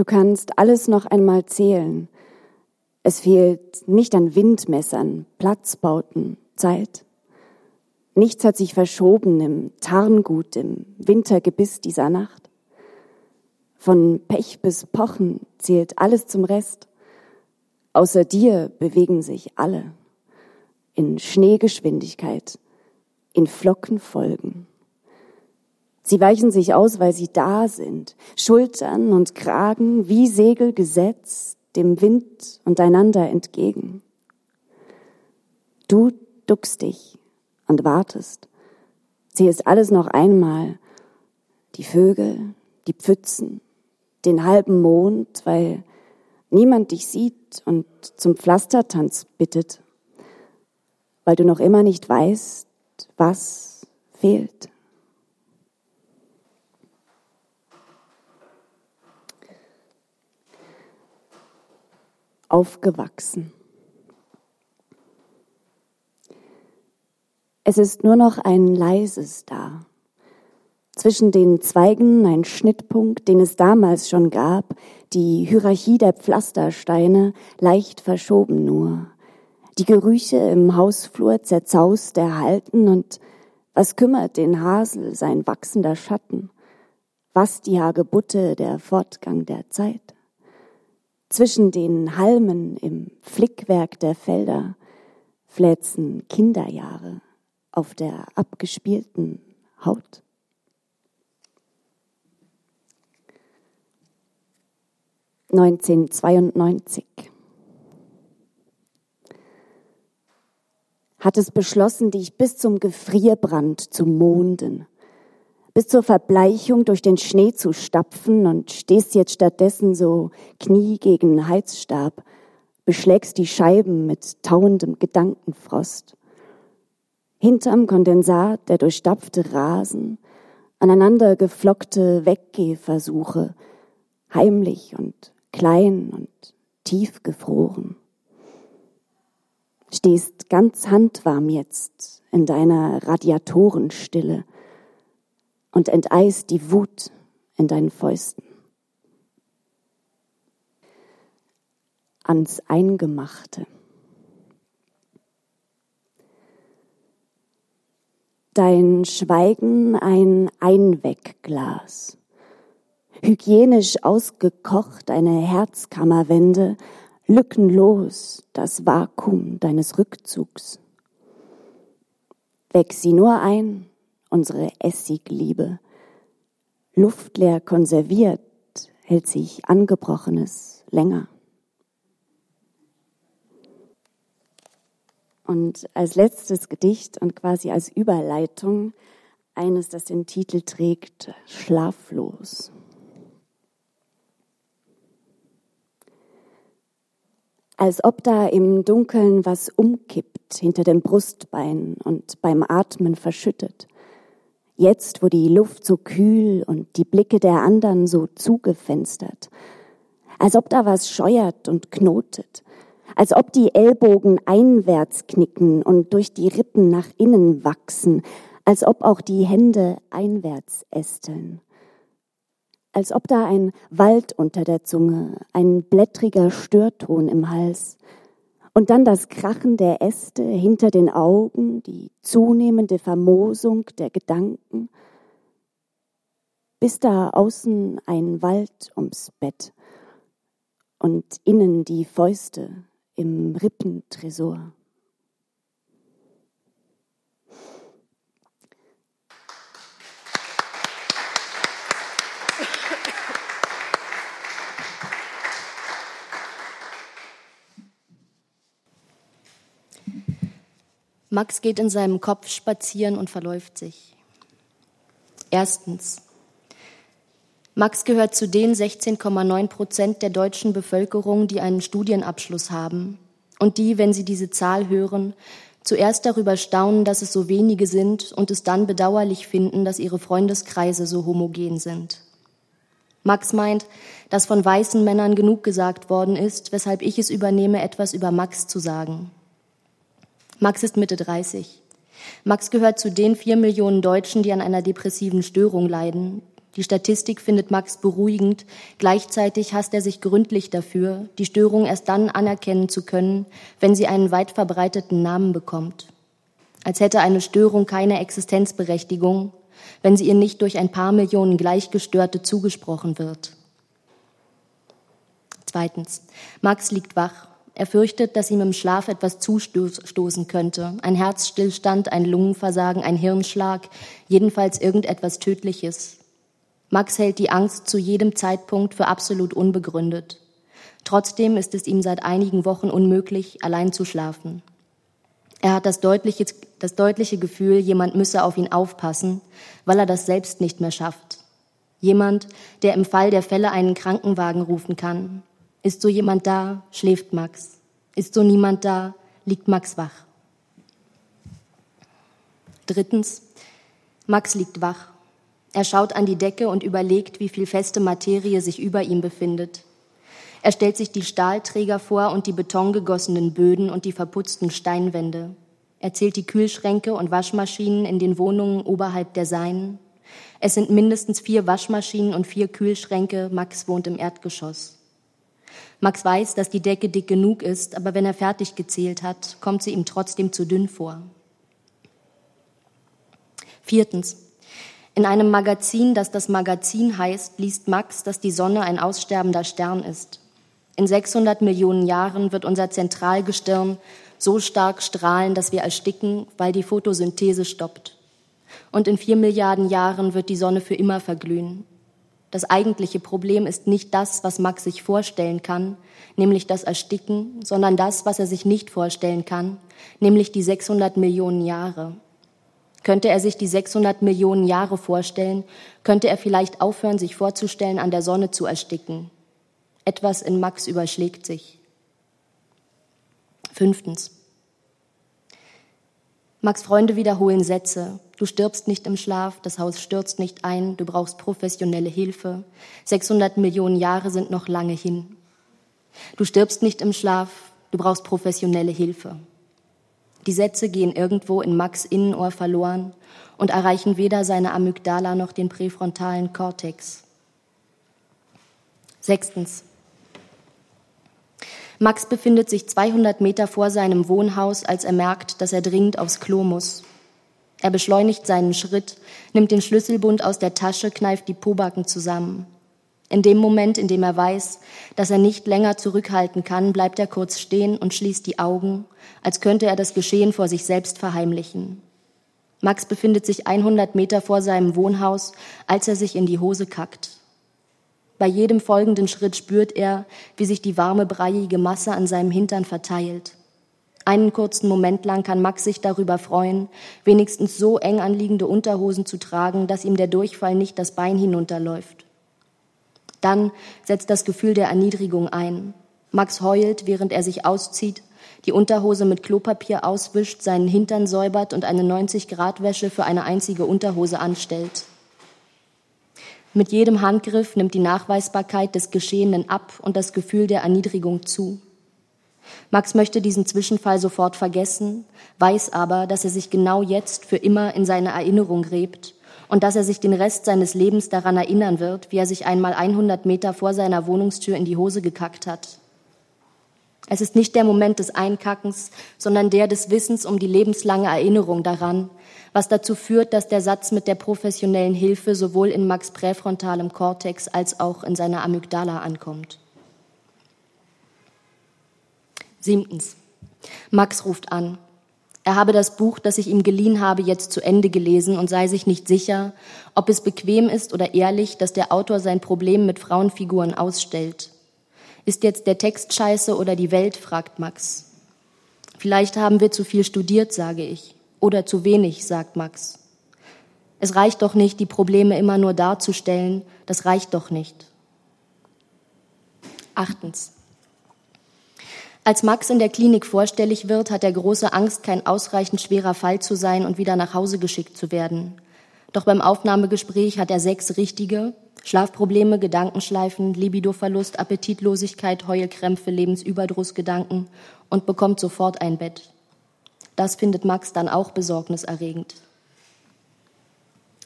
Du kannst alles noch einmal zählen. Es fehlt nicht an Windmessern, Platzbauten, Zeit. Nichts hat sich verschoben im Tarngut, im Wintergebiss dieser Nacht. Von Pech bis Pochen zählt alles zum Rest. Außer dir bewegen sich alle in Schneegeschwindigkeit, in Flockenfolgen. Sie weichen sich aus, weil sie da sind, Schultern und Kragen wie Segel gesetzt, dem Wind und einander entgegen. Du duckst dich und wartest, zählst alles noch einmal, die Vögel, die Pfützen, den halben Mond, weil niemand dich sieht und zum Pflastertanz bittet, weil du noch immer nicht weißt, was fehlt. Aufgewachsen. Es ist nur noch ein leises da. Zwischen den Zweigen ein Schnittpunkt, den es damals schon gab, die Hierarchie der Pflastersteine, leicht verschoben nur. Die Gerüche im Hausflur zerzaust erhalten und was kümmert den Hasel sein wachsender Schatten? Was die Hagebutte der Fortgang der Zeit? Zwischen den Halmen im Flickwerk der Felder fläzen Kinderjahre auf der abgespielten Haut. 1992 hat es beschlossen, dich bis zum Gefrierbrand zu monden, bis zur Verbleichung durch den Schnee zu stapfen und stehst jetzt stattdessen so Knie gegen Heizstab, beschlägst die Scheiben mit tauendem Gedankenfrost. Hinterm Kondensat der durchstapfte Rasen, aneinander geflockte Weggehversuche, heimlich und klein und tief gefroren. Stehst ganz handwarm jetzt in deiner Radiatorenstille und enteist die Wut in deinen Fäusten. Ans Eingemachte. Dein Schweigen ein Einwegglas hygienisch ausgekocht eine Herzkammerwände, lückenlos das Vakuum deines Rückzugs. Weck sie nur ein, unsere Essigliebe. Luftleer konserviert hält sich Angebrochenes länger. Und als letztes Gedicht und quasi als Überleitung eines, das den Titel trägt, Schlaflos. als ob da im Dunkeln was umkippt hinter dem Brustbein und beim Atmen verschüttet. Jetzt, wo die Luft so kühl und die Blicke der anderen so zugefenstert. Als ob da was scheuert und knotet. Als ob die Ellbogen einwärts knicken und durch die Rippen nach innen wachsen. Als ob auch die Hände einwärts ästeln als ob da ein Wald unter der Zunge, ein blättriger Störton im Hals und dann das Krachen der Äste hinter den Augen, die zunehmende Vermosung der Gedanken, bis da außen ein Wald ums Bett und innen die Fäuste im Rippentresor. Max geht in seinem Kopf spazieren und verläuft sich. Erstens. Max gehört zu den 16,9 Prozent der deutschen Bevölkerung, die einen Studienabschluss haben und die, wenn sie diese Zahl hören, zuerst darüber staunen, dass es so wenige sind und es dann bedauerlich finden, dass ihre Freundeskreise so homogen sind. Max meint, dass von weißen Männern genug gesagt worden ist, weshalb ich es übernehme, etwas über Max zu sagen. Max ist Mitte 30. Max gehört zu den vier Millionen Deutschen, die an einer depressiven Störung leiden, Die Statistik findet Max beruhigend, gleichzeitig hasst er sich gründlich dafür, die Störung erst dann anerkennen zu können, wenn sie einen weit verbreiteten Namen bekommt. Als hätte eine Störung keine Existenzberechtigung, wenn sie ihr nicht durch ein paar Millionen Gleichgestörte zugesprochen wird. Zweitens. Max liegt wach. Er fürchtet, dass ihm im Schlaf etwas zustoßen könnte. Ein Herzstillstand, ein Lungenversagen, ein Hirnschlag, jedenfalls irgendetwas Tödliches. Max hält die Angst zu jedem Zeitpunkt für absolut unbegründet. Trotzdem ist es ihm seit einigen Wochen unmöglich, allein zu schlafen. Er hat das deutliche, das deutliche Gefühl, jemand müsse auf ihn aufpassen, weil er das selbst nicht mehr schafft. Jemand, der im Fall der Fälle einen Krankenwagen rufen kann, ist so jemand da, schläft Max. Ist so niemand da, liegt Max wach. Drittens, Max liegt wach. Er schaut an die Decke und überlegt, wie viel feste Materie sich über ihm befindet. Er stellt sich die Stahlträger vor und die betongegossenen Böden und die verputzten Steinwände. Er zählt die Kühlschränke und Waschmaschinen in den Wohnungen oberhalb der Seinen. Es sind mindestens vier Waschmaschinen und vier Kühlschränke. Max wohnt im Erdgeschoss. Max weiß, dass die Decke dick genug ist, aber wenn er fertig gezählt hat, kommt sie ihm trotzdem zu dünn vor. Viertens. In einem Magazin, das das Magazin heißt, liest Max, dass die Sonne ein aussterbender Stern ist. In 600 Millionen Jahren wird unser Zentralgestirn so stark strahlen, dass wir ersticken, weil die Photosynthese stoppt. Und in vier Milliarden Jahren wird die Sonne für immer verglühen. Das eigentliche Problem ist nicht das, was Max sich vorstellen kann, nämlich das Ersticken, sondern das, was er sich nicht vorstellen kann, nämlich die 600 Millionen Jahre. Könnte er sich die 600 Millionen Jahre vorstellen, könnte er vielleicht aufhören, sich vorzustellen, an der Sonne zu ersticken. Etwas in Max überschlägt sich. Fünftens. Max Freunde wiederholen Sätze. Du stirbst nicht im Schlaf, das Haus stürzt nicht ein, du brauchst professionelle Hilfe. 600 Millionen Jahre sind noch lange hin. Du stirbst nicht im Schlaf, du brauchst professionelle Hilfe. Die Sätze gehen irgendwo in Max Innenohr verloren und erreichen weder seine Amygdala noch den präfrontalen Kortex. Sechstens. Max befindet sich 200 Meter vor seinem Wohnhaus, als er merkt, dass er dringend aufs Klo muss. Er beschleunigt seinen Schritt, nimmt den Schlüsselbund aus der Tasche, kneift die Pobacken zusammen. In dem Moment, in dem er weiß, dass er nicht länger zurückhalten kann, bleibt er kurz stehen und schließt die Augen, als könnte er das Geschehen vor sich selbst verheimlichen. Max befindet sich 100 Meter vor seinem Wohnhaus, als er sich in die Hose kackt. Bei jedem folgenden Schritt spürt er, wie sich die warme, breiige Masse an seinem Hintern verteilt. Einen kurzen Moment lang kann Max sich darüber freuen, wenigstens so eng anliegende Unterhosen zu tragen, dass ihm der Durchfall nicht das Bein hinunterläuft. Dann setzt das Gefühl der Erniedrigung ein. Max heult, während er sich auszieht, die Unterhose mit Klopapier auswischt, seinen Hintern säubert und eine 90-Grad-Wäsche für eine einzige Unterhose anstellt. Mit jedem Handgriff nimmt die Nachweisbarkeit des Geschehenen ab und das Gefühl der Erniedrigung zu. Max möchte diesen Zwischenfall sofort vergessen, weiß aber, dass er sich genau jetzt für immer in seine Erinnerung gräbt und dass er sich den Rest seines Lebens daran erinnern wird, wie er sich einmal 100 Meter vor seiner Wohnungstür in die Hose gekackt hat. Es ist nicht der Moment des Einkackens, sondern der des Wissens um die lebenslange Erinnerung daran, was dazu führt, dass der Satz mit der professionellen Hilfe sowohl in Max präfrontalem Kortex als auch in seiner Amygdala ankommt. Siebtens. Max ruft an. Er habe das Buch, das ich ihm geliehen habe, jetzt zu Ende gelesen und sei sich nicht sicher, ob es bequem ist oder ehrlich, dass der Autor sein Problem mit Frauenfiguren ausstellt. Ist jetzt der Text scheiße oder die Welt, fragt Max. Vielleicht haben wir zu viel studiert, sage ich. Oder zu wenig, sagt Max. Es reicht doch nicht, die Probleme immer nur darzustellen, das reicht doch nicht. Achtens. Als Max in der Klinik vorstellig wird, hat er große Angst, kein ausreichend schwerer Fall zu sein und wieder nach Hause geschickt zu werden. Doch beim Aufnahmegespräch hat er sechs richtige, Schlafprobleme, Gedankenschleifen, Libidoverlust, Appetitlosigkeit, Heulkrämpfe, Lebensüberdrussgedanken und bekommt sofort ein Bett. Das findet Max dann auch besorgniserregend.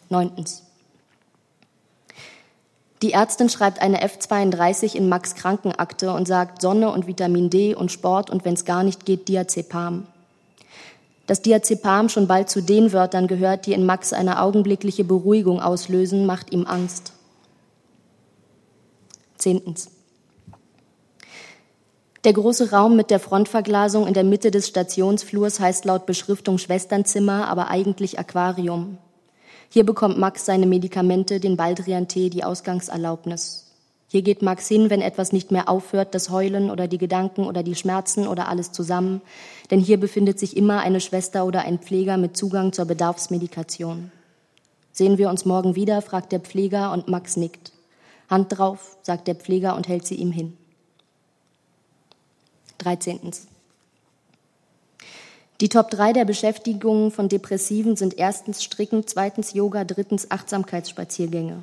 Neuntens. Die Ärztin schreibt eine F32 in Max Krankenakte und sagt Sonne und Vitamin D und Sport und wenn es gar nicht geht, Diazepam. Dass Diazepam schon bald zu den Wörtern gehört, die in Max eine augenblickliche Beruhigung auslösen, macht ihm Angst. Zehntens. Der große Raum mit der Frontverglasung in der Mitte des Stationsflurs heißt laut Beschriftung Schwesternzimmer, aber eigentlich Aquarium. Hier bekommt Max seine Medikamente, den Baldrian-Tee, die Ausgangserlaubnis. Hier geht Max hin, wenn etwas nicht mehr aufhört, das Heulen oder die Gedanken oder die Schmerzen oder alles zusammen. Denn hier befindet sich immer eine Schwester oder ein Pfleger mit Zugang zur Bedarfsmedikation. Sehen wir uns morgen wieder, fragt der Pfleger und Max nickt. Hand drauf, sagt der Pfleger und hält sie ihm hin. 13. Die Top 3 der Beschäftigungen von Depressiven sind erstens Stricken, zweitens Yoga, drittens Achtsamkeitsspaziergänge.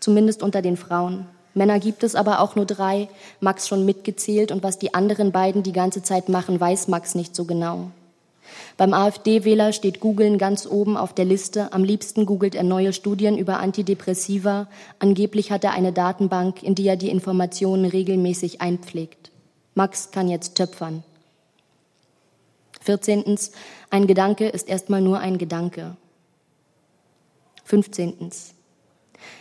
Zumindest unter den Frauen. Männer gibt es aber auch nur drei, Max schon mitgezählt und was die anderen beiden die ganze Zeit machen, weiß Max nicht so genau. Beim AfD-Wähler steht Googeln ganz oben auf der Liste. Am liebsten googelt er neue Studien über Antidepressiva. Angeblich hat er eine Datenbank, in die er die Informationen regelmäßig einpflegt. Max kann jetzt töpfern. 14. Ein Gedanke ist erstmal nur ein Gedanke. 15.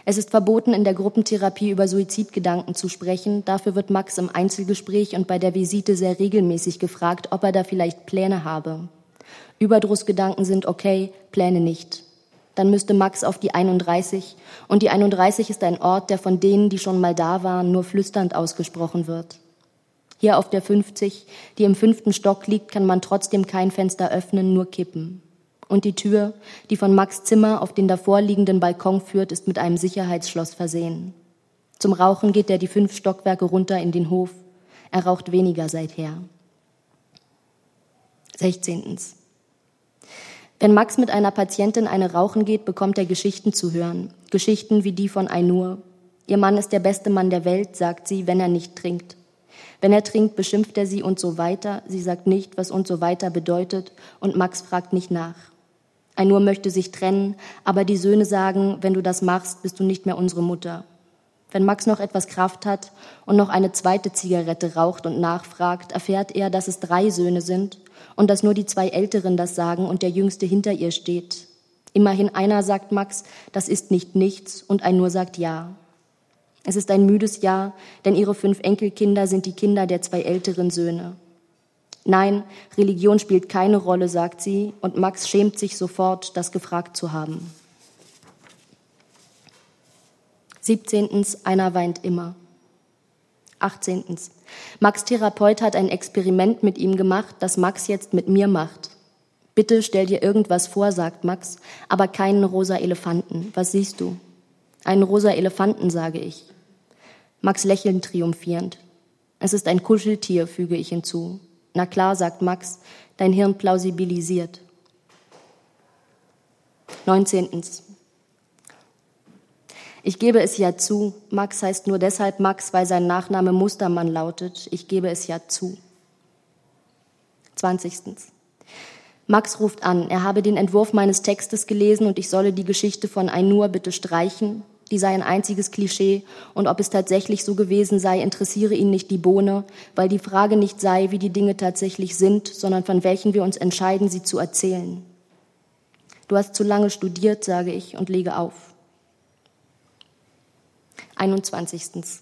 Es ist verboten, in der Gruppentherapie über Suizidgedanken zu sprechen. Dafür wird Max im Einzelgespräch und bei der Visite sehr regelmäßig gefragt, ob er da vielleicht Pläne habe. Überdrussgedanken sind okay, Pläne nicht. Dann müsste Max auf die 31 und die 31 ist ein Ort, der von denen, die schon mal da waren, nur flüsternd ausgesprochen wird. Hier auf der 50, die im fünften Stock liegt, kann man trotzdem kein Fenster öffnen, nur kippen. Und die Tür, die von Max Zimmer auf den davorliegenden Balkon führt, ist mit einem Sicherheitsschloss versehen. Zum Rauchen geht er die fünf Stockwerke runter in den Hof. Er raucht weniger seither. 16. Wenn Max mit einer Patientin eine rauchen geht, bekommt er Geschichten zu hören. Geschichten wie die von Ainur. Ihr Mann ist der beste Mann der Welt, sagt sie, wenn er nicht trinkt. Wenn er trinkt, beschimpft er sie und so weiter. Sie sagt nicht, was und so weiter bedeutet und Max fragt nicht nach. Ainur möchte sich trennen, aber die Söhne sagen, wenn du das machst, bist du nicht mehr unsere Mutter. Wenn Max noch etwas Kraft hat und noch eine zweite Zigarette raucht und nachfragt, erfährt er, dass es drei Söhne sind und dass nur die zwei Älteren das sagen und der Jüngste hinter ihr steht. Immerhin einer sagt Max, das ist nicht nichts und ein nur sagt ja. Es ist ein müdes Ja, denn ihre fünf Enkelkinder sind die Kinder der zwei älteren Söhne. Nein, Religion spielt keine Rolle, sagt sie, und Max schämt sich sofort, das gefragt zu haben. 17. Einer weint immer. 18. Max Therapeut hat ein Experiment mit ihm gemacht, das Max jetzt mit mir macht. Bitte stell dir irgendwas vor, sagt Max, aber keinen rosa Elefanten. Was siehst du? Einen rosa Elefanten, sage ich. Max lächeln triumphierend. Es ist ein Kuscheltier, füge ich hinzu. Na klar, sagt Max, dein Hirn plausibilisiert. 19. Ich gebe es ja zu. Max heißt nur deshalb Max, weil sein Nachname Mustermann lautet. Ich gebe es ja zu. 20. Max ruft an, er habe den Entwurf meines Textes gelesen und ich solle die Geschichte von Ainur bitte streichen die sei ein einziges Klischee und ob es tatsächlich so gewesen sei, interessiere ihn nicht die Bohne, weil die Frage nicht sei, wie die Dinge tatsächlich sind, sondern von welchen wir uns entscheiden, sie zu erzählen. Du hast zu lange studiert, sage ich und lege auf. 21.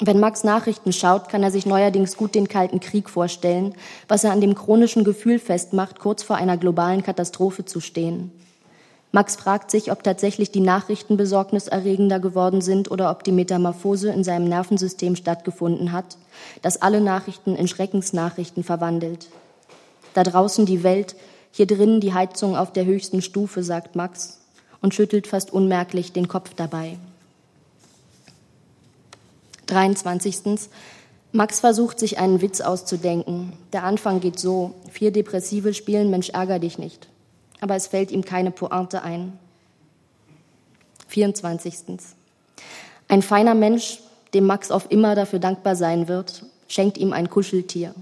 Wenn Max Nachrichten schaut, kann er sich neuerdings gut den Kalten Krieg vorstellen, was er an dem chronischen Gefühl festmacht, kurz vor einer globalen Katastrophe zu stehen. Max fragt sich, ob tatsächlich die Nachrichten besorgniserregender geworden sind oder ob die Metamorphose in seinem Nervensystem stattgefunden hat, das alle Nachrichten in Schreckensnachrichten verwandelt. Da draußen die Welt, hier drinnen die Heizung auf der höchsten Stufe, sagt Max und schüttelt fast unmerklich den Kopf dabei. 23. Max versucht sich einen Witz auszudenken. Der Anfang geht so. Vier Depressive spielen Mensch ärger dich nicht aber es fällt ihm keine Pointe ein. 24. Ein feiner Mensch, dem Max auf immer dafür dankbar sein wird, schenkt ihm ein Kuscheltier.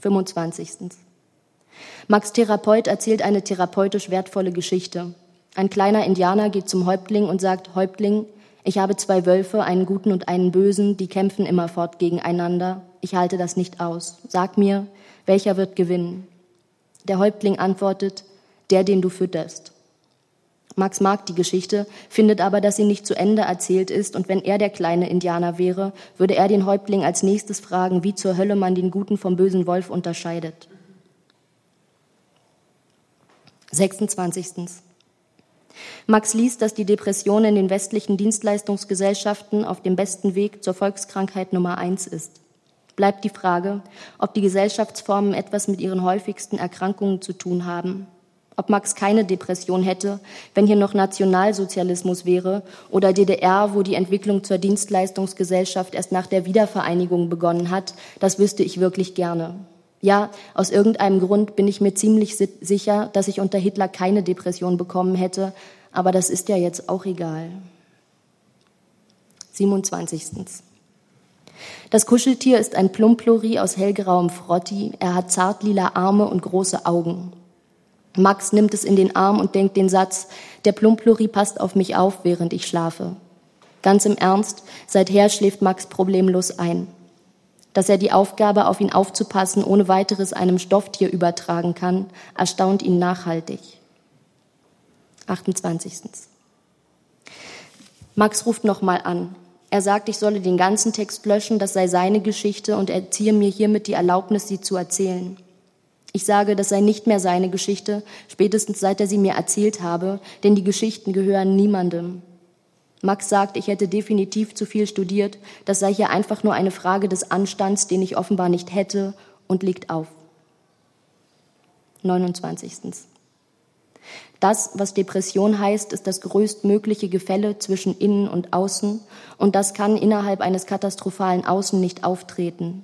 25. Max Therapeut erzählt eine therapeutisch wertvolle Geschichte. Ein kleiner Indianer geht zum Häuptling und sagt, Häuptling, ich habe zwei Wölfe, einen guten und einen bösen, die kämpfen immerfort gegeneinander. Ich halte das nicht aus. Sag mir, welcher wird gewinnen? Der Häuptling antwortet, der, den du fütterst. Max mag die Geschichte, findet aber, dass sie nicht zu Ende erzählt ist, und wenn er der kleine Indianer wäre, würde er den Häuptling als nächstes fragen, wie zur Hölle man den guten vom bösen Wolf unterscheidet. 26. Max liest, dass die Depression in den westlichen Dienstleistungsgesellschaften auf dem besten Weg zur Volkskrankheit Nummer eins ist. Bleibt die Frage, ob die Gesellschaftsformen etwas mit ihren häufigsten Erkrankungen zu tun haben. Ob Max keine Depression hätte, wenn hier noch Nationalsozialismus wäre oder DDR, wo die Entwicklung zur Dienstleistungsgesellschaft erst nach der Wiedervereinigung begonnen hat, das wüsste ich wirklich gerne. Ja, aus irgendeinem Grund bin ich mir ziemlich sicher, dass ich unter Hitler keine Depression bekommen hätte, aber das ist ja jetzt auch egal. 27. Das Kuscheltier ist ein Plumplori aus hellgrauem Frotti. Er hat zartlila Arme und große Augen. Max nimmt es in den Arm und denkt den Satz, der Plumplori passt auf mich auf, während ich schlafe. Ganz im Ernst, seither schläft Max problemlos ein dass er die Aufgabe, auf ihn aufzupassen, ohne weiteres einem Stofftier übertragen kann, erstaunt ihn nachhaltig. 28. Max ruft nochmal an. Er sagt, ich solle den ganzen Text löschen, das sei seine Geschichte und er ziehe mir hiermit die Erlaubnis, sie zu erzählen. Ich sage, das sei nicht mehr seine Geschichte, spätestens seit er sie mir erzählt habe, denn die Geschichten gehören niemandem. Max sagt, ich hätte definitiv zu viel studiert, das sei hier einfach nur eine Frage des Anstands, den ich offenbar nicht hätte, und legt auf. 29. Das, was Depression heißt, ist das größtmögliche Gefälle zwischen Innen und Außen, und das kann innerhalb eines katastrophalen Außen nicht auftreten.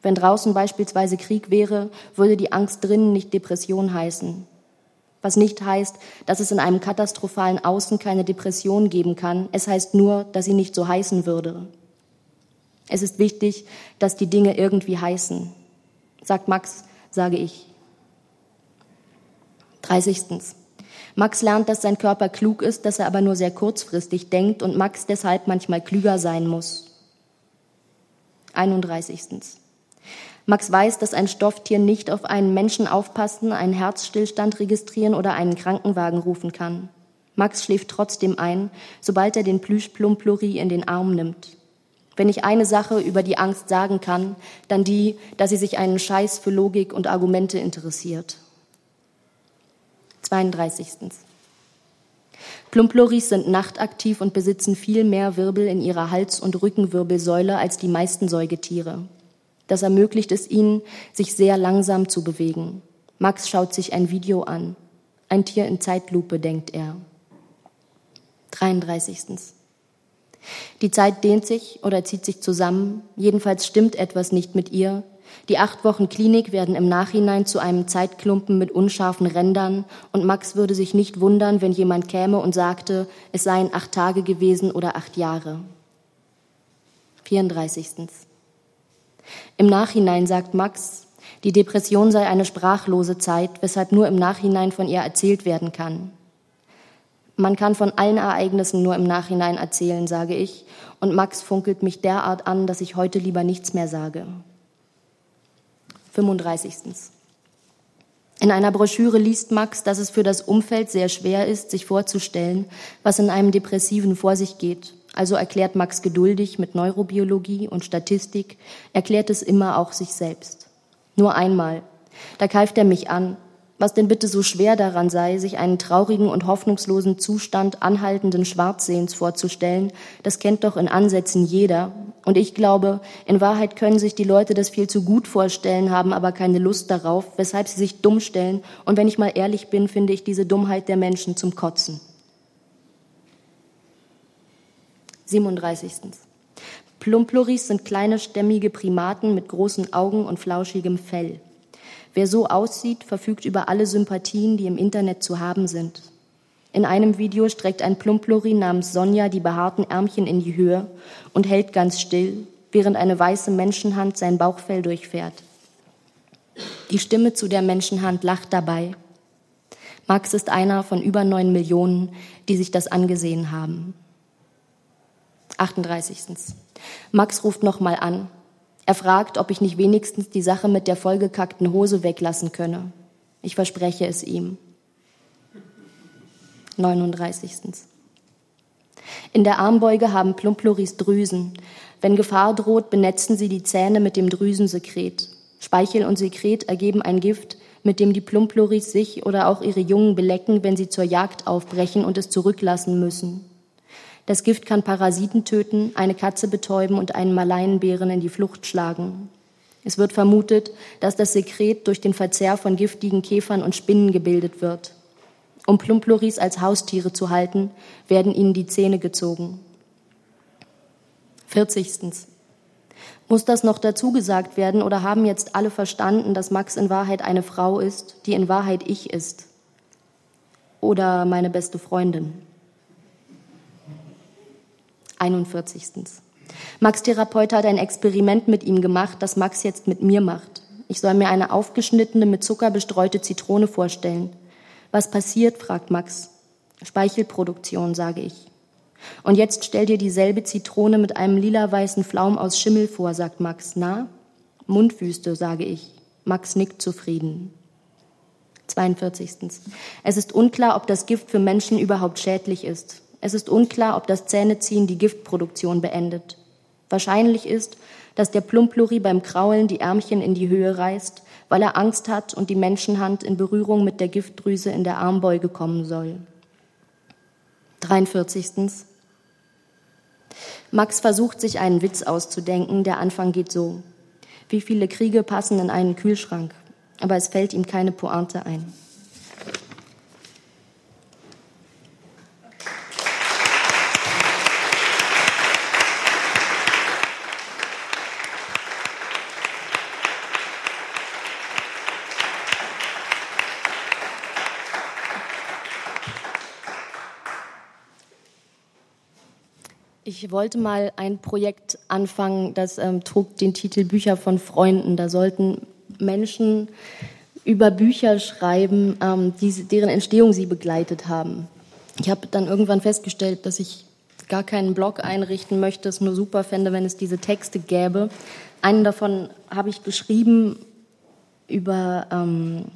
Wenn draußen beispielsweise Krieg wäre, würde die Angst drinnen nicht Depression heißen was nicht heißt, dass es in einem katastrophalen Außen keine Depression geben kann. Es heißt nur, dass sie nicht so heißen würde. Es ist wichtig, dass die Dinge irgendwie heißen. Sagt Max, sage ich. 30. Max lernt, dass sein Körper klug ist, dass er aber nur sehr kurzfristig denkt und Max deshalb manchmal klüger sein muss. 31. Max weiß, dass ein Stofftier nicht auf einen Menschen aufpassen, einen Herzstillstand registrieren oder einen Krankenwagen rufen kann. Max schläft trotzdem ein, sobald er den Plüschplumpluri in den Arm nimmt. Wenn ich eine Sache über die Angst sagen kann, dann die, dass sie sich einen Scheiß für Logik und Argumente interessiert. 32. Plumploris sind nachtaktiv und besitzen viel mehr Wirbel in ihrer Hals- und Rückenwirbelsäule als die meisten Säugetiere. Das ermöglicht es ihnen, sich sehr langsam zu bewegen. Max schaut sich ein Video an. Ein Tier in Zeitlupe, denkt er. 33. Die Zeit dehnt sich oder zieht sich zusammen. Jedenfalls stimmt etwas nicht mit ihr. Die acht Wochen Klinik werden im Nachhinein zu einem Zeitklumpen mit unscharfen Rändern und Max würde sich nicht wundern, wenn jemand käme und sagte, es seien acht Tage gewesen oder acht Jahre. 34. Im Nachhinein sagt Max, die Depression sei eine sprachlose Zeit, weshalb nur im Nachhinein von ihr erzählt werden kann. Man kann von allen Ereignissen nur im Nachhinein erzählen, sage ich, und Max funkelt mich derart an, dass ich heute lieber nichts mehr sage. 35. In einer Broschüre liest Max, dass es für das Umfeld sehr schwer ist, sich vorzustellen, was in einem Depressiven vor sich geht also erklärt Max geduldig mit Neurobiologie und Statistik, erklärt es immer auch sich selbst. Nur einmal. Da keift er mich an, was denn bitte so schwer daran sei, sich einen traurigen und hoffnungslosen Zustand anhaltenden Schwarzsehens vorzustellen, das kennt doch in Ansätzen jeder. Und ich glaube, in Wahrheit können sich die Leute das viel zu gut vorstellen, haben aber keine Lust darauf, weshalb sie sich dumm stellen. Und wenn ich mal ehrlich bin, finde ich diese Dummheit der Menschen zum Kotzen. 37. Plumploris sind kleine stämmige Primaten mit großen Augen und flauschigem Fell. Wer so aussieht, verfügt über alle Sympathien, die im Internet zu haben sind. In einem Video streckt ein Plumplori namens Sonja die behaarten Ärmchen in die Höhe und hält ganz still, während eine weiße Menschenhand sein Bauchfell durchfährt. Die Stimme zu der Menschenhand lacht dabei. Max ist einer von über neun Millionen, die sich das angesehen haben. 38. Max ruft nochmal an. Er fragt, ob ich nicht wenigstens die Sache mit der vollgekackten Hose weglassen könne. Ich verspreche es ihm. 39. In der Armbeuge haben Plumploris Drüsen. Wenn Gefahr droht, benetzen sie die Zähne mit dem Drüsensekret. Speichel und Sekret ergeben ein Gift, mit dem die Plumploris sich oder auch ihre Jungen belecken, wenn sie zur Jagd aufbrechen und es zurücklassen müssen. Das Gift kann Parasiten töten, eine Katze betäuben und einen Maleinbären in die Flucht schlagen. Es wird vermutet, dass das Sekret durch den Verzehr von giftigen Käfern und Spinnen gebildet wird. Um Plumploris als Haustiere zu halten, werden ihnen die Zähne gezogen. 40. Muss das noch dazu gesagt werden oder haben jetzt alle verstanden, dass Max in Wahrheit eine Frau ist, die in Wahrheit ich ist? Oder meine beste Freundin? 41. Max Therapeut hat ein Experiment mit ihm gemacht, das Max jetzt mit mir macht. Ich soll mir eine aufgeschnittene, mit Zucker bestreute Zitrone vorstellen. Was passiert? fragt Max. Speichelproduktion, sage ich. Und jetzt stell dir dieselbe Zitrone mit einem lila-weißen Flaum aus Schimmel vor, sagt Max. Na? Mundwüste, sage ich. Max nickt zufrieden. 42. Es ist unklar, ob das Gift für Menschen überhaupt schädlich ist. Es ist unklar, ob das Zähneziehen die Giftproduktion beendet. Wahrscheinlich ist, dass der Plumpluri beim Kraulen die Ärmchen in die Höhe reißt, weil er Angst hat und die Menschenhand in Berührung mit der Giftdrüse in der Armbeuge kommen soll. 43. Max versucht sich einen Witz auszudenken. Der Anfang geht so. Wie viele Kriege passen in einen Kühlschrank? Aber es fällt ihm keine Pointe ein. Ich wollte mal ein Projekt anfangen, das ähm, trug den Titel Bücher von Freunden. Da sollten Menschen über Bücher schreiben, ähm, die, deren Entstehung sie begleitet haben. Ich habe dann irgendwann festgestellt, dass ich gar keinen Blog einrichten möchte, es nur super fände, wenn es diese Texte gäbe. Einen davon habe ich geschrieben über ähm,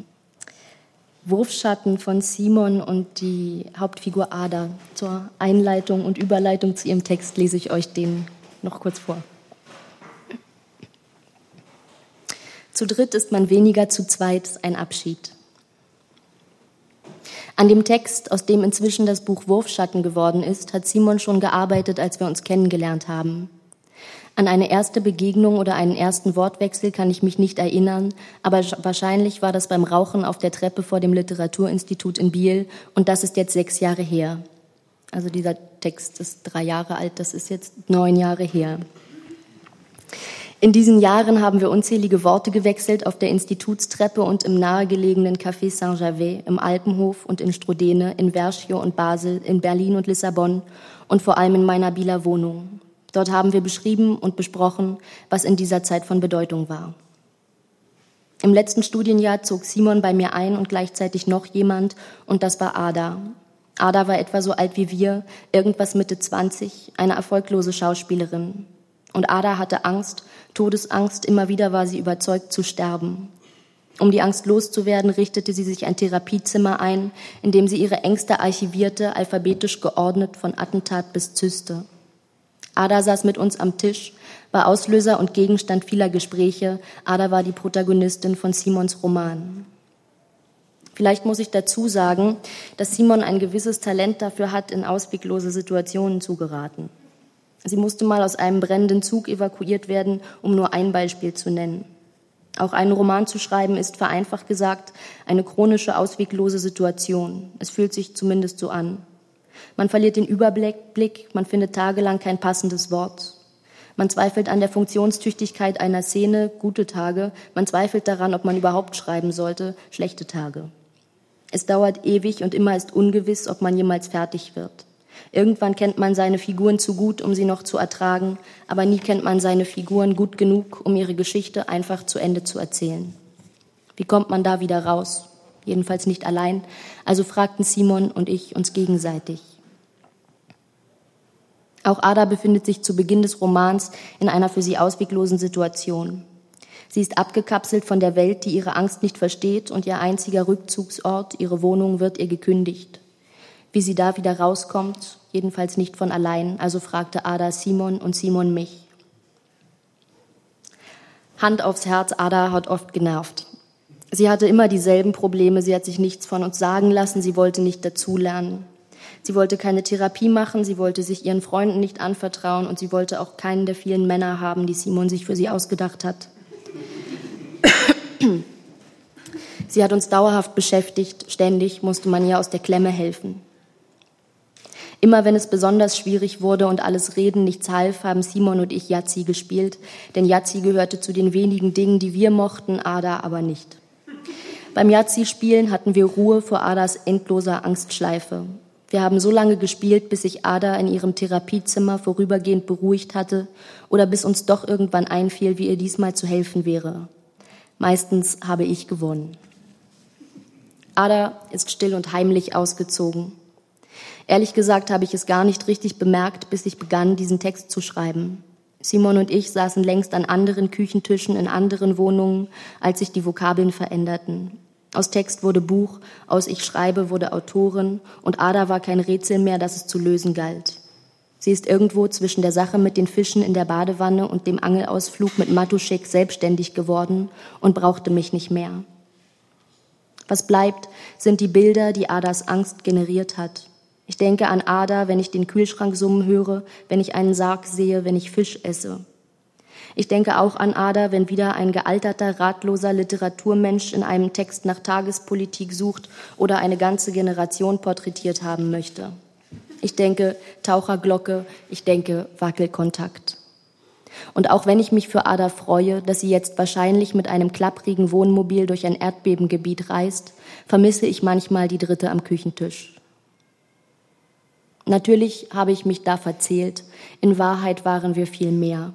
Wurfschatten von Simon und die Hauptfigur Ada. Zur Einleitung und Überleitung zu ihrem Text lese ich euch den noch kurz vor. Zu dritt ist man weniger, zu zweit ein Abschied. An dem Text, aus dem inzwischen das Buch Wurfschatten geworden ist, hat Simon schon gearbeitet, als wir uns kennengelernt haben. An eine erste Begegnung oder einen ersten Wortwechsel kann ich mich nicht erinnern, aber wahrscheinlich war das beim Rauchen auf der Treppe vor dem Literaturinstitut in Biel und das ist jetzt sechs Jahre her. Also dieser Text ist drei Jahre alt, das ist jetzt neun Jahre her. In diesen Jahren haben wir unzählige Worte gewechselt auf der Institutstreppe und im nahegelegenen Café Saint-Gervais, im Alpenhof und in Strodene, in Verschio und Basel, in Berlin und Lissabon und vor allem in meiner Bieler Wohnung. Dort haben wir beschrieben und besprochen, was in dieser Zeit von Bedeutung war. Im letzten Studienjahr zog Simon bei mir ein und gleichzeitig noch jemand, und das war Ada. Ada war etwa so alt wie wir, irgendwas Mitte 20, eine erfolglose Schauspielerin. Und Ada hatte Angst, Todesangst, immer wieder war sie überzeugt zu sterben. Um die Angst loszuwerden, richtete sie sich ein Therapiezimmer ein, in dem sie ihre Ängste archivierte, alphabetisch geordnet von Attentat bis Zyste. Ada saß mit uns am Tisch, war Auslöser und Gegenstand vieler Gespräche. Ada war die Protagonistin von Simons Roman. Vielleicht muss ich dazu sagen, dass Simon ein gewisses Talent dafür hat, in ausweglose Situationen zu geraten. Sie musste mal aus einem brennenden Zug evakuiert werden, um nur ein Beispiel zu nennen. Auch einen Roman zu schreiben ist vereinfacht gesagt eine chronische ausweglose Situation. Es fühlt sich zumindest so an. Man verliert den Überblick, man findet tagelang kein passendes Wort. Man zweifelt an der Funktionstüchtigkeit einer Szene, gute Tage. Man zweifelt daran, ob man überhaupt schreiben sollte, schlechte Tage. Es dauert ewig und immer ist ungewiss, ob man jemals fertig wird. Irgendwann kennt man seine Figuren zu gut, um sie noch zu ertragen, aber nie kennt man seine Figuren gut genug, um ihre Geschichte einfach zu Ende zu erzählen. Wie kommt man da wieder raus? Jedenfalls nicht allein, also fragten Simon und ich uns gegenseitig. Auch Ada befindet sich zu Beginn des Romans in einer für sie ausweglosen Situation. Sie ist abgekapselt von der Welt, die ihre Angst nicht versteht, und ihr einziger Rückzugsort, ihre Wohnung, wird ihr gekündigt. Wie sie da wieder rauskommt, jedenfalls nicht von allein, also fragte Ada Simon und Simon mich. Hand aufs Herz, Ada hat oft genervt. Sie hatte immer dieselben Probleme, sie hat sich nichts von uns sagen lassen, sie wollte nicht dazulernen. Sie wollte keine Therapie machen, sie wollte sich ihren Freunden nicht anvertrauen und sie wollte auch keinen der vielen Männer haben, die Simon sich für sie ausgedacht hat. Sie hat uns dauerhaft beschäftigt, ständig musste man ihr aus der Klemme helfen. Immer wenn es besonders schwierig wurde und alles Reden nichts half, haben Simon und ich Yazzi gespielt, denn Yazzi gehörte zu den wenigen Dingen, die wir mochten, Ada aber nicht. Beim Yazzi-Spielen hatten wir Ruhe vor Adas endloser Angstschleife. Wir haben so lange gespielt, bis sich Ada in ihrem Therapiezimmer vorübergehend beruhigt hatte oder bis uns doch irgendwann einfiel, wie ihr diesmal zu helfen wäre. Meistens habe ich gewonnen. Ada ist still und heimlich ausgezogen. Ehrlich gesagt habe ich es gar nicht richtig bemerkt, bis ich begann, diesen Text zu schreiben. Simon und ich saßen längst an anderen Küchentischen in anderen Wohnungen, als sich die Vokabeln veränderten. Aus Text wurde Buch, aus Ich schreibe wurde Autorin und Ada war kein Rätsel mehr, das es zu lösen galt. Sie ist irgendwo zwischen der Sache mit den Fischen in der Badewanne und dem Angelausflug mit Matuschek selbstständig geworden und brauchte mich nicht mehr. Was bleibt, sind die Bilder, die Adas Angst generiert hat. Ich denke an Ada, wenn ich den Kühlschrank summen höre, wenn ich einen Sarg sehe, wenn ich Fisch esse. Ich denke auch an Ada, wenn wieder ein gealterter, ratloser Literaturmensch in einem Text nach Tagespolitik sucht oder eine ganze Generation porträtiert haben möchte. Ich denke Taucherglocke, ich denke Wackelkontakt. Und auch wenn ich mich für Ada freue, dass sie jetzt wahrscheinlich mit einem klapprigen Wohnmobil durch ein Erdbebengebiet reist, vermisse ich manchmal die Dritte am Küchentisch. Natürlich habe ich mich da verzählt. In Wahrheit waren wir viel mehr.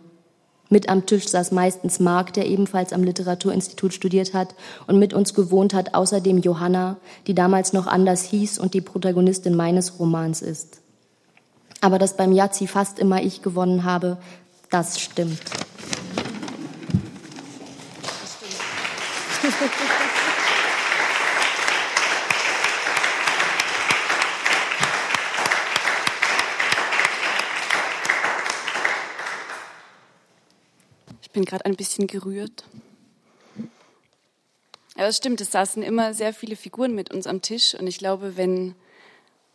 Mit am Tisch saß meistens Mark, der ebenfalls am Literaturinstitut studiert hat und mit uns gewohnt hat, außerdem Johanna, die damals noch anders hieß und die Protagonistin meines Romans ist. Aber dass beim Yazzi fast immer ich gewonnen habe, das stimmt. Das stimmt. Ich bin gerade ein bisschen gerührt. Aber es stimmt, es saßen immer sehr viele Figuren mit uns am Tisch und ich glaube, wenn,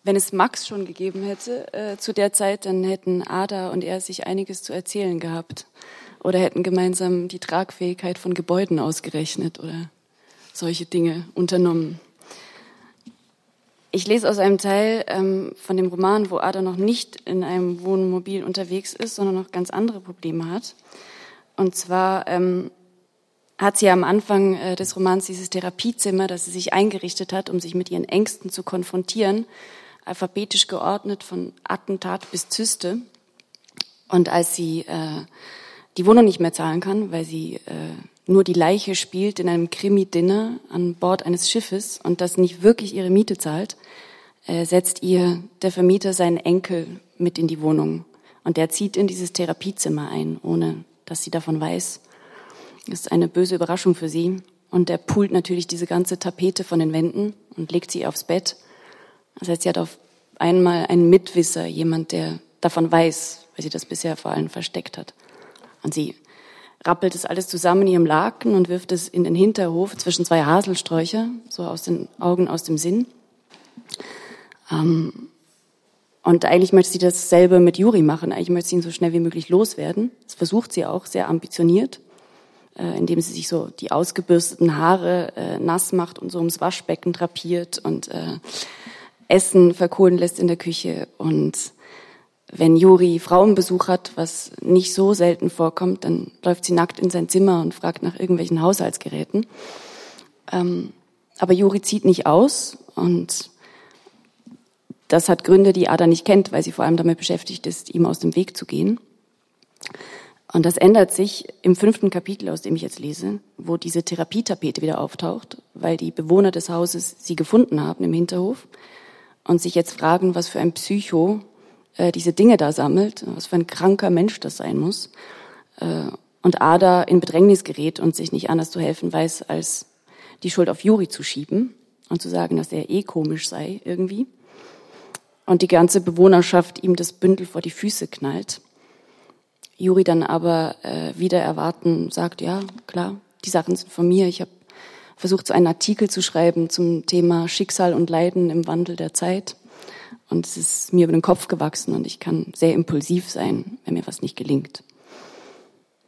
wenn es Max schon gegeben hätte äh, zu der Zeit, dann hätten Ada und er sich einiges zu erzählen gehabt oder hätten gemeinsam die Tragfähigkeit von Gebäuden ausgerechnet oder solche Dinge unternommen. Ich lese aus einem Teil ähm, von dem Roman, wo Ada noch nicht in einem Wohnmobil unterwegs ist, sondern noch ganz andere Probleme hat. Und zwar ähm, hat sie am Anfang äh, des Romans dieses Therapiezimmer, das sie sich eingerichtet hat, um sich mit ihren Ängsten zu konfrontieren, alphabetisch geordnet von Attentat bis Zyste. Und als sie äh, die Wohnung nicht mehr zahlen kann, weil sie äh, nur die Leiche spielt in einem Krimi-Dinner an Bord eines Schiffes und das nicht wirklich ihre Miete zahlt, äh, setzt ihr der Vermieter seinen Enkel mit in die Wohnung. Und der zieht in dieses Therapiezimmer ein, ohne dass sie davon weiß. Ist eine böse Überraschung für sie. Und er pult natürlich diese ganze Tapete von den Wänden und legt sie aufs Bett. Das heißt, sie hat auf einmal einen Mitwisser, jemand, der davon weiß, weil sie das bisher vor allem versteckt hat. Und sie rappelt es alles zusammen in ihrem Laken und wirft es in den Hinterhof zwischen zwei Haselsträucher, so aus den Augen, aus dem Sinn. Ähm, und eigentlich möchte sie dasselbe mit Juri machen. Eigentlich möchte sie ihn so schnell wie möglich loswerden. Das versucht sie auch sehr ambitioniert, äh, indem sie sich so die ausgebürsteten Haare äh, nass macht und so ums Waschbecken drapiert und äh, Essen verkohlen lässt in der Küche. Und wenn Juri Frauenbesuch hat, was nicht so selten vorkommt, dann läuft sie nackt in sein Zimmer und fragt nach irgendwelchen Haushaltsgeräten. Ähm, aber Juri zieht nicht aus und das hat Gründe, die Ada nicht kennt, weil sie vor allem damit beschäftigt ist, ihm aus dem Weg zu gehen. Und das ändert sich im fünften Kapitel, aus dem ich jetzt lese, wo diese Therapietapete wieder auftaucht, weil die Bewohner des Hauses sie gefunden haben im Hinterhof und sich jetzt fragen, was für ein Psycho äh, diese Dinge da sammelt, was für ein kranker Mensch das sein muss. Äh, und Ada in Bedrängnis gerät und sich nicht anders zu helfen weiß, als die Schuld auf Juri zu schieben und zu sagen, dass er eh komisch sei irgendwie. Und die ganze Bewohnerschaft ihm das Bündel vor die Füße knallt. Juri dann aber äh, wieder erwarten sagt, ja, klar, die Sachen sind von mir. Ich habe versucht, so einen Artikel zu schreiben zum Thema Schicksal und Leiden im Wandel der Zeit. Und es ist mir über den Kopf gewachsen und ich kann sehr impulsiv sein, wenn mir was nicht gelingt.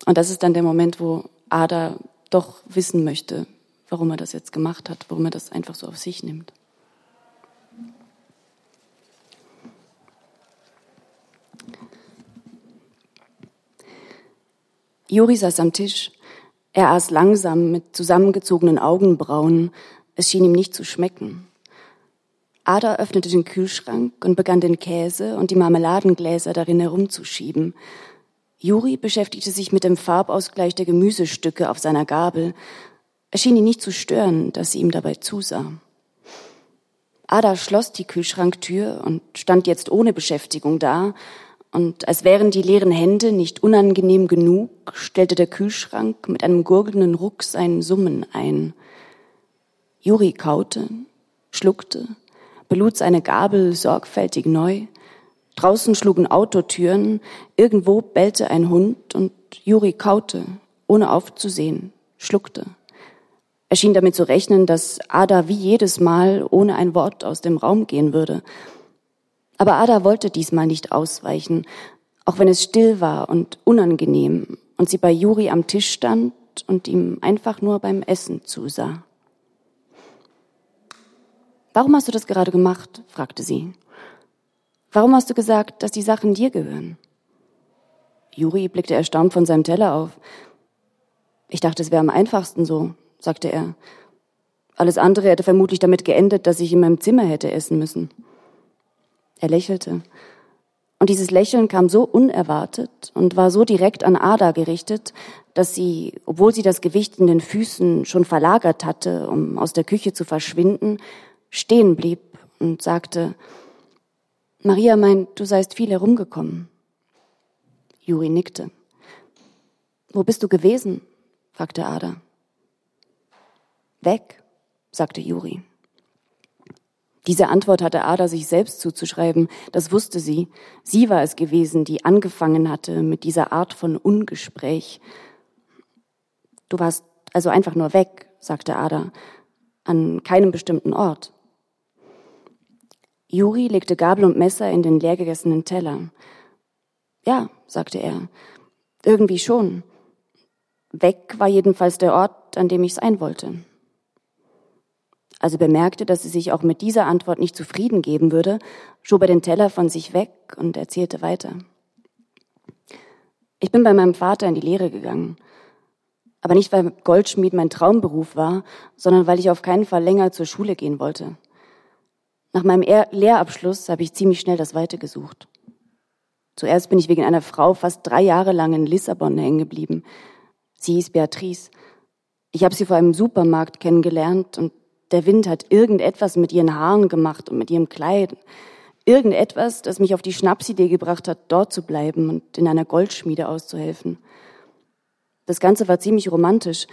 Und das ist dann der Moment, wo Ada doch wissen möchte, warum er das jetzt gemacht hat, warum er das einfach so auf sich nimmt. Juri saß am Tisch. Er aß langsam mit zusammengezogenen Augenbrauen. Es schien ihm nicht zu schmecken. Ada öffnete den Kühlschrank und begann den Käse und die Marmeladengläser darin herumzuschieben. Juri beschäftigte sich mit dem Farbausgleich der Gemüsestücke auf seiner Gabel. Es schien ihn nicht zu stören, dass sie ihm dabei zusah. Ada schloss die Kühlschranktür und stand jetzt ohne Beschäftigung da, und als wären die leeren Hände nicht unangenehm genug, stellte der Kühlschrank mit einem gurgelnden Ruck sein Summen ein. Juri kaute, schluckte, belud seine Gabel sorgfältig neu. Draußen schlugen Autotüren, irgendwo bellte ein Hund und Juri kaute, ohne aufzusehen, schluckte. Er schien damit zu rechnen, dass Ada wie jedes Mal ohne ein Wort aus dem Raum gehen würde. Aber Ada wollte diesmal nicht ausweichen, auch wenn es still war und unangenehm und sie bei Juri am Tisch stand und ihm einfach nur beim Essen zusah. Warum hast du das gerade gemacht? fragte sie. Warum hast du gesagt, dass die Sachen dir gehören? Juri blickte erstaunt von seinem Teller auf. Ich dachte, es wäre am einfachsten so, sagte er. Alles andere hätte vermutlich damit geendet, dass ich in meinem Zimmer hätte essen müssen. Er lächelte. Und dieses Lächeln kam so unerwartet und war so direkt an Ada gerichtet, dass sie, obwohl sie das Gewicht in den Füßen schon verlagert hatte, um aus der Küche zu verschwinden, stehen blieb und sagte, Maria meint, du seist viel herumgekommen. Juri nickte. Wo bist du gewesen? fragte Ada. Weg, sagte Juri. Diese Antwort hatte Ada sich selbst zuzuschreiben, das wusste sie. Sie war es gewesen, die angefangen hatte mit dieser Art von Ungespräch. Du warst also einfach nur weg, sagte Ada, an keinem bestimmten Ort. Juri legte Gabel und Messer in den leergegessenen Teller. Ja, sagte er, irgendwie schon. Weg war jedenfalls der Ort, an dem ich sein wollte. Als er bemerkte, dass sie sich auch mit dieser Antwort nicht zufrieden geben würde, schob er den Teller von sich weg und erzählte weiter. Ich bin bei meinem Vater in die Lehre gegangen. Aber nicht, weil Goldschmied mein Traumberuf war, sondern weil ich auf keinen Fall länger zur Schule gehen wollte. Nach meinem Lehrabschluss habe ich ziemlich schnell das Weite gesucht. Zuerst bin ich wegen einer Frau fast drei Jahre lang in Lissabon hängen geblieben. Sie hieß Beatrice. Ich habe sie vor einem Supermarkt kennengelernt und der Wind hat irgendetwas mit ihren Haaren gemacht und mit ihrem Kleid. Irgendetwas, das mich auf die Schnapsidee gebracht hat, dort zu bleiben und in einer Goldschmiede auszuhelfen. Das Ganze war ziemlich romantisch,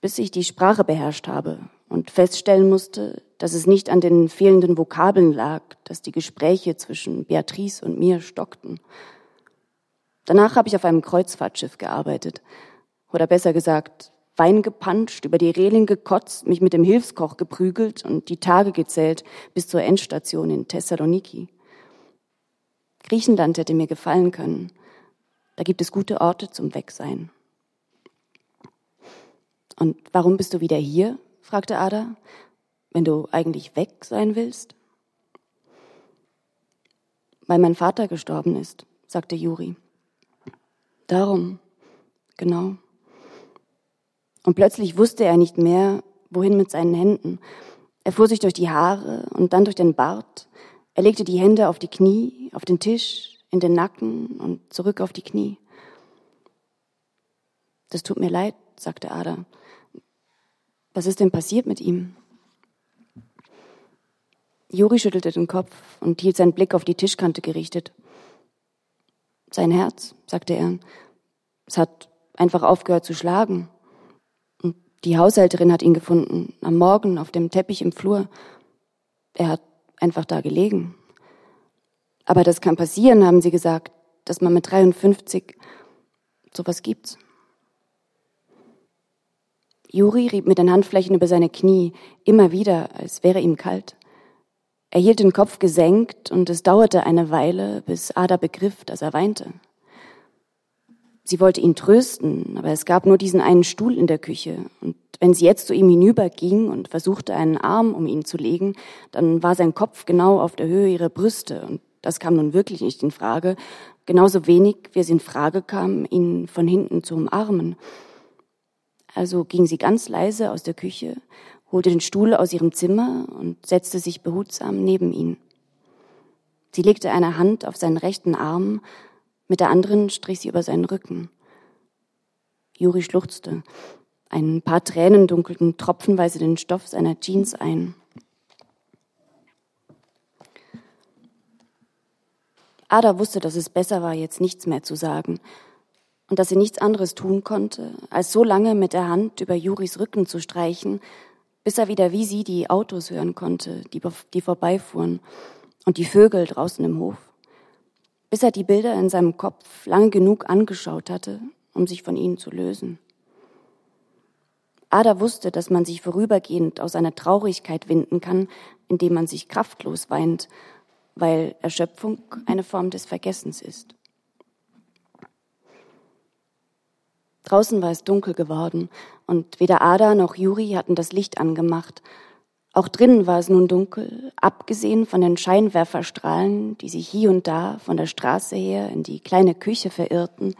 bis ich die Sprache beherrscht habe und feststellen musste, dass es nicht an den fehlenden Vokabeln lag, dass die Gespräche zwischen Beatrice und mir stockten. Danach habe ich auf einem Kreuzfahrtschiff gearbeitet. Oder besser gesagt, Wein gepanscht, über die Reling gekotzt, mich mit dem Hilfskoch geprügelt und die Tage gezählt bis zur Endstation in Thessaloniki. Griechenland hätte mir gefallen können. Da gibt es gute Orte zum Wegsein. Und warum bist du wieder hier? fragte Ada, wenn du eigentlich weg sein willst. Weil mein Vater gestorben ist, sagte Juri. Darum, genau. Und plötzlich wusste er nicht mehr, wohin mit seinen Händen. Er fuhr sich durch die Haare und dann durch den Bart. Er legte die Hände auf die Knie, auf den Tisch, in den Nacken und zurück auf die Knie. Das tut mir leid, sagte Ada. Was ist denn passiert mit ihm? Juri schüttelte den Kopf und hielt seinen Blick auf die Tischkante gerichtet. Sein Herz, sagte er. Es hat einfach aufgehört zu schlagen. Die Haushälterin hat ihn gefunden, am Morgen auf dem Teppich im Flur. Er hat einfach da gelegen. Aber das kann passieren, haben sie gesagt, dass man mit 53 sowas gibt's. Juri rieb mit den Handflächen über seine Knie, immer wieder, als wäre ihm kalt. Er hielt den Kopf gesenkt und es dauerte eine Weile, bis Ada begriff, dass er weinte. Sie wollte ihn trösten, aber es gab nur diesen einen Stuhl in der Küche. Und wenn sie jetzt zu ihm hinüberging und versuchte, einen Arm um ihn zu legen, dann war sein Kopf genau auf der Höhe ihrer Brüste. Und das kam nun wirklich nicht in Frage. Genauso wenig, wie es in Frage kam, ihn von hinten zu umarmen. Also ging sie ganz leise aus der Küche holte den Stuhl aus ihrem Zimmer und setzte sich behutsam neben ihn. Sie legte eine Hand auf seinen rechten Arm, mit der anderen strich sie über seinen Rücken. Juri schluchzte. Ein paar Tränen dunkelten tropfenweise den Stoff seiner Jeans ein. Ada wusste, dass es besser war, jetzt nichts mehr zu sagen und dass sie nichts anderes tun konnte, als so lange mit der Hand über Juris Rücken zu streichen, bis er wieder wie sie die Autos hören konnte, die, die vorbeifuhren und die Vögel draußen im Hof. Bis er die Bilder in seinem Kopf lange genug angeschaut hatte, um sich von ihnen zu lösen. Ada wusste, dass man sich vorübergehend aus einer Traurigkeit winden kann, indem man sich kraftlos weint, weil Erschöpfung eine Form des Vergessens ist. Draußen war es dunkel geworden und weder Ada noch Juri hatten das Licht angemacht. Auch drinnen war es nun dunkel, abgesehen von den Scheinwerferstrahlen, die sich hier und da von der Straße her in die kleine Küche verirrten,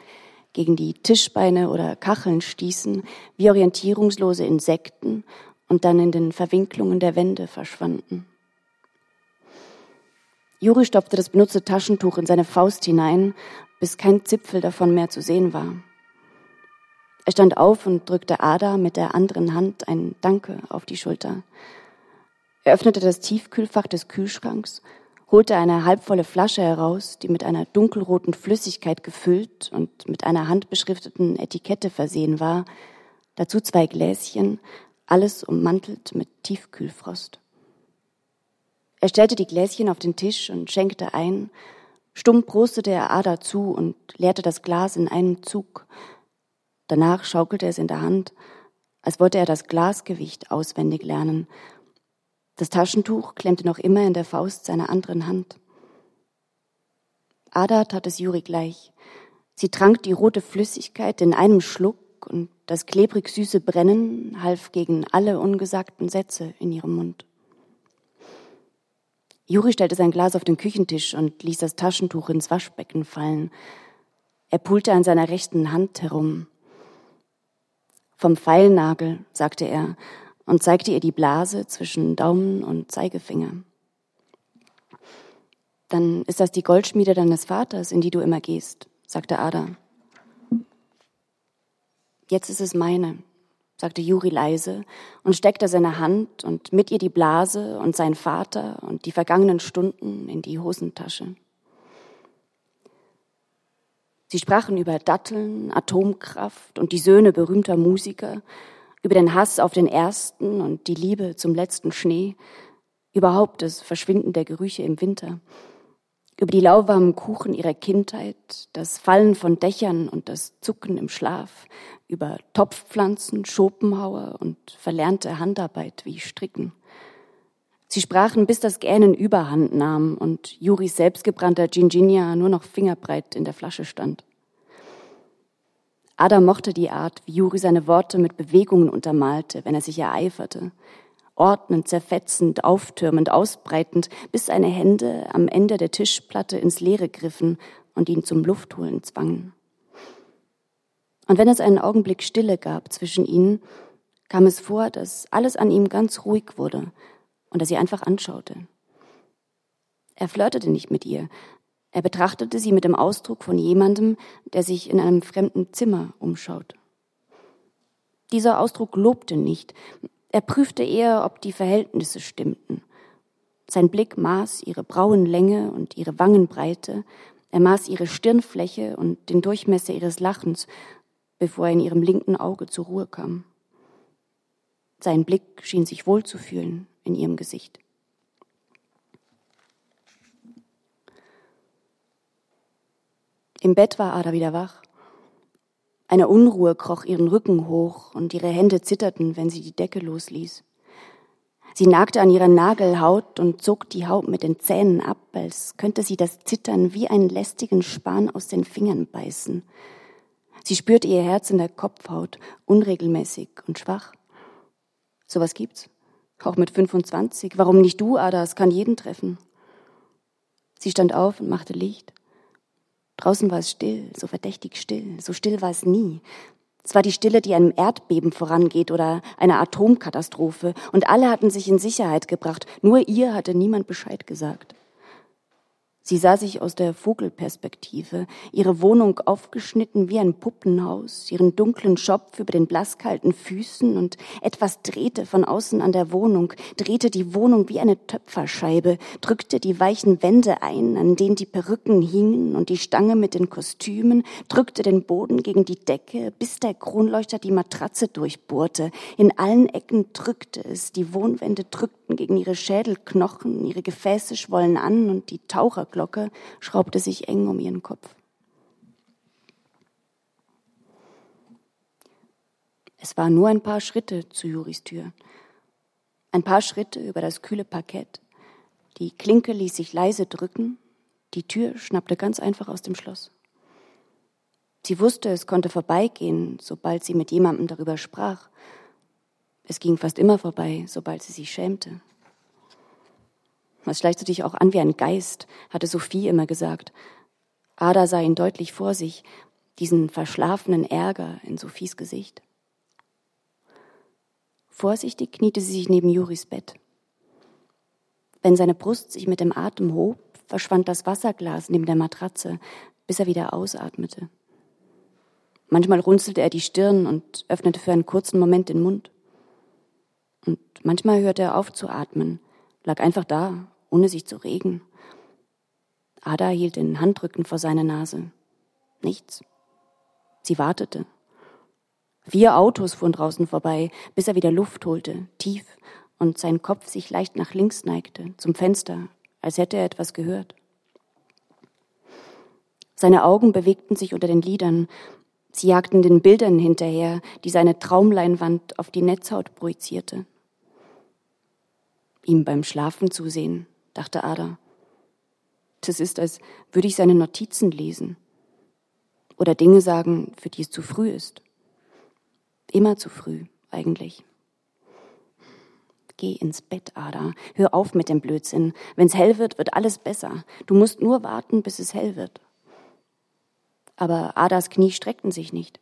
gegen die Tischbeine oder Kacheln stießen, wie orientierungslose Insekten und dann in den Verwinklungen der Wände verschwanden. Juri stopfte das benutzte Taschentuch in seine Faust hinein, bis kein Zipfel davon mehr zu sehen war. Er stand auf und drückte Ada mit der anderen Hand ein Danke auf die Schulter. Er öffnete das Tiefkühlfach des Kühlschranks, holte eine halbvolle Flasche heraus, die mit einer dunkelroten Flüssigkeit gefüllt und mit einer handbeschrifteten Etikette versehen war, dazu zwei Gläschen, alles ummantelt mit Tiefkühlfrost. Er stellte die Gläschen auf den Tisch und schenkte ein. Stumm prostete er Ada zu und leerte das Glas in einem Zug, Danach schaukelte er es in der Hand, als wollte er das Glasgewicht auswendig lernen. Das Taschentuch klemmte noch immer in der Faust seiner anderen Hand. Ada tat es Juri gleich. Sie trank die rote Flüssigkeit in einem Schluck und das klebrig süße Brennen half gegen alle ungesagten Sätze in ihrem Mund. Juri stellte sein Glas auf den Küchentisch und ließ das Taschentuch ins Waschbecken fallen. Er pulte an seiner rechten Hand herum. Vom Pfeilnagel, sagte er und zeigte ihr die Blase zwischen Daumen und Zeigefinger. Dann ist das die Goldschmiede deines Vaters, in die du immer gehst, sagte Ada. Jetzt ist es meine, sagte Juri leise und steckte seine Hand und mit ihr die Blase und sein Vater und die vergangenen Stunden in die Hosentasche. Sie sprachen über Datteln, Atomkraft und die Söhne berühmter Musiker, über den Hass auf den ersten und die Liebe zum letzten Schnee, überhaupt das Verschwinden der Gerüche im Winter, über die lauwarmen Kuchen ihrer Kindheit, das Fallen von Dächern und das Zucken im Schlaf, über Topfpflanzen, Schopenhauer und verlernte Handarbeit wie Stricken. Sie sprachen, bis das Gähnen überhand nahm und Juris selbstgebrannter Ginginia nur noch fingerbreit in der Flasche stand. Ada mochte die Art, wie Juri seine Worte mit Bewegungen untermalte, wenn er sich ereiferte. Ordnend, zerfetzend, auftürmend, ausbreitend, bis seine Hände am Ende der Tischplatte ins Leere griffen und ihn zum Luftholen zwangen. Und wenn es einen Augenblick Stille gab zwischen ihnen, kam es vor, dass alles an ihm ganz ruhig wurde, und er sie einfach anschaute. Er flirtete nicht mit ihr. Er betrachtete sie mit dem Ausdruck von jemandem, der sich in einem fremden Zimmer umschaut. Dieser Ausdruck lobte nicht, er prüfte eher, ob die Verhältnisse stimmten. Sein Blick maß ihre Brauenlänge und ihre Wangenbreite, er maß ihre Stirnfläche und den Durchmesser ihres Lachens, bevor er in ihrem linken Auge zur Ruhe kam. Sein Blick schien sich wohlzufühlen in ihrem Gesicht. Im Bett war Ada wieder wach. Eine Unruhe kroch ihren Rücken hoch und ihre Hände zitterten, wenn sie die Decke losließ. Sie nagte an ihrer Nagelhaut und zog die Haut mit den Zähnen ab, als könnte sie das Zittern wie einen lästigen Span aus den Fingern beißen. Sie spürte ihr Herz in der Kopfhaut, unregelmäßig und schwach. Sowas gibt's. Auch mit 25. Warum nicht du, Ada? Es kann jeden treffen. Sie stand auf und machte Licht. Draußen war es still, so verdächtig still. So still war es nie. Es war die Stille, die einem Erdbeben vorangeht oder einer Atomkatastrophe. Und alle hatten sich in Sicherheit gebracht. Nur ihr hatte niemand Bescheid gesagt. Sie sah sich aus der Vogelperspektive, ihre Wohnung aufgeschnitten wie ein Puppenhaus, ihren dunklen Schopf über den blasskalten Füßen und etwas drehte von außen an der Wohnung, drehte die Wohnung wie eine Töpferscheibe, drückte die weichen Wände ein, an denen die Perücken hingen und die Stange mit den Kostümen, drückte den Boden gegen die Decke, bis der Kronleuchter die Matratze durchbohrte. In allen Ecken drückte es, die Wohnwände drückten gegen ihre Schädelknochen, ihre Gefäße schwollen an und die Taucherglocke Glocke schraubte sich eng um ihren Kopf. Es waren nur ein paar Schritte zu Juris Tür. Ein paar Schritte über das kühle Parkett. Die Klinke ließ sich leise drücken. Die Tür schnappte ganz einfach aus dem Schloss. Sie wusste, es konnte vorbeigehen, sobald sie mit jemandem darüber sprach. Es ging fast immer vorbei, sobald sie sich schämte. Was schleichst du dich auch an wie ein Geist, hatte Sophie immer gesagt. Ada sah ihn deutlich vor sich, diesen verschlafenen Ärger in Sophies Gesicht. Vorsichtig kniete sie sich neben Juris Bett. Wenn seine Brust sich mit dem Atem hob, verschwand das Wasserglas neben der Matratze, bis er wieder ausatmete. Manchmal runzelte er die Stirn und öffnete für einen kurzen Moment den Mund. Und manchmal hörte er auf zu atmen, lag einfach da ohne sich zu regen. Ada hielt den Handrücken vor seine Nase. Nichts. Sie wartete. Vier Autos fuhren draußen vorbei, bis er wieder Luft holte, tief, und sein Kopf sich leicht nach links neigte, zum Fenster, als hätte er etwas gehört. Seine Augen bewegten sich unter den Lidern, sie jagten den Bildern hinterher, die seine Traumleinwand auf die Netzhaut projizierte. Ihm beim Schlafen zusehen, dachte Ada. Das ist, als würde ich seine Notizen lesen oder Dinge sagen, für die es zu früh ist. Immer zu früh, eigentlich. Geh ins Bett, Ada. Hör auf mit dem Blödsinn. Wenn's hell wird, wird alles besser. Du musst nur warten, bis es hell wird. Aber Adas Knie streckten sich nicht.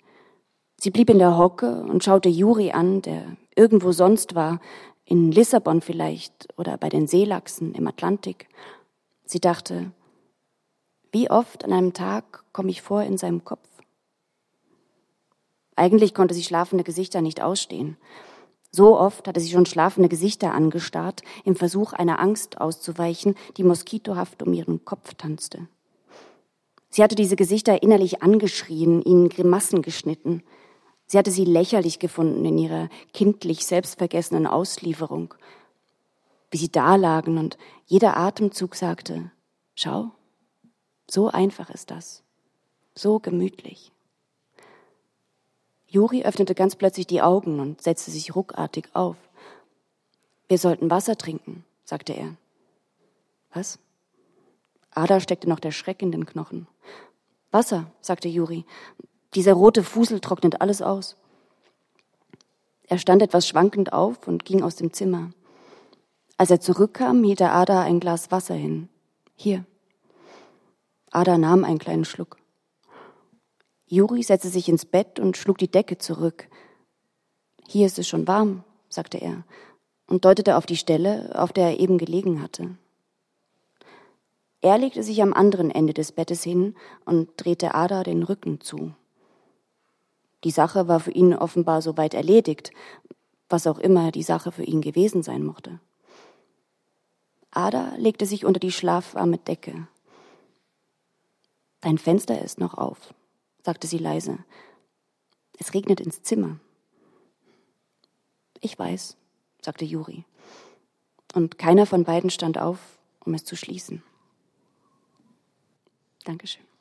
Sie blieb in der Hocke und schaute Juri an, der irgendwo sonst war, in Lissabon vielleicht oder bei den Seelachsen im Atlantik. Sie dachte, wie oft an einem Tag komme ich vor in seinem Kopf? Eigentlich konnte sie schlafende Gesichter nicht ausstehen. So oft hatte sie schon schlafende Gesichter angestarrt, im Versuch einer Angst auszuweichen, die moskitohaft um ihren Kopf tanzte. Sie hatte diese Gesichter innerlich angeschrien, ihnen Grimassen geschnitten. Sie hatte sie lächerlich gefunden in ihrer kindlich selbstvergessenen Auslieferung, wie sie dalagen und jeder Atemzug sagte, schau, so einfach ist das, so gemütlich. Juri öffnete ganz plötzlich die Augen und setzte sich ruckartig auf. Wir sollten Wasser trinken, sagte er. Was? Ada steckte noch der Schreck in den Knochen. Wasser, sagte Juri. Dieser rote Fusel trocknet alles aus. Er stand etwas schwankend auf und ging aus dem Zimmer. Als er zurückkam, hielt er Ada ein Glas Wasser hin. Hier. Ada nahm einen kleinen Schluck. Juri setzte sich ins Bett und schlug die Decke zurück. Hier ist es schon warm, sagte er und deutete auf die Stelle, auf der er eben gelegen hatte. Er legte sich am anderen Ende des Bettes hin und drehte Ada den Rücken zu. Die Sache war für ihn offenbar soweit erledigt, was auch immer die Sache für ihn gewesen sein mochte. Ada legte sich unter die schlafwarme Decke. Dein Fenster ist noch auf, sagte sie leise. Es regnet ins Zimmer. Ich weiß, sagte Juri. Und keiner von beiden stand auf, um es zu schließen. Dankeschön.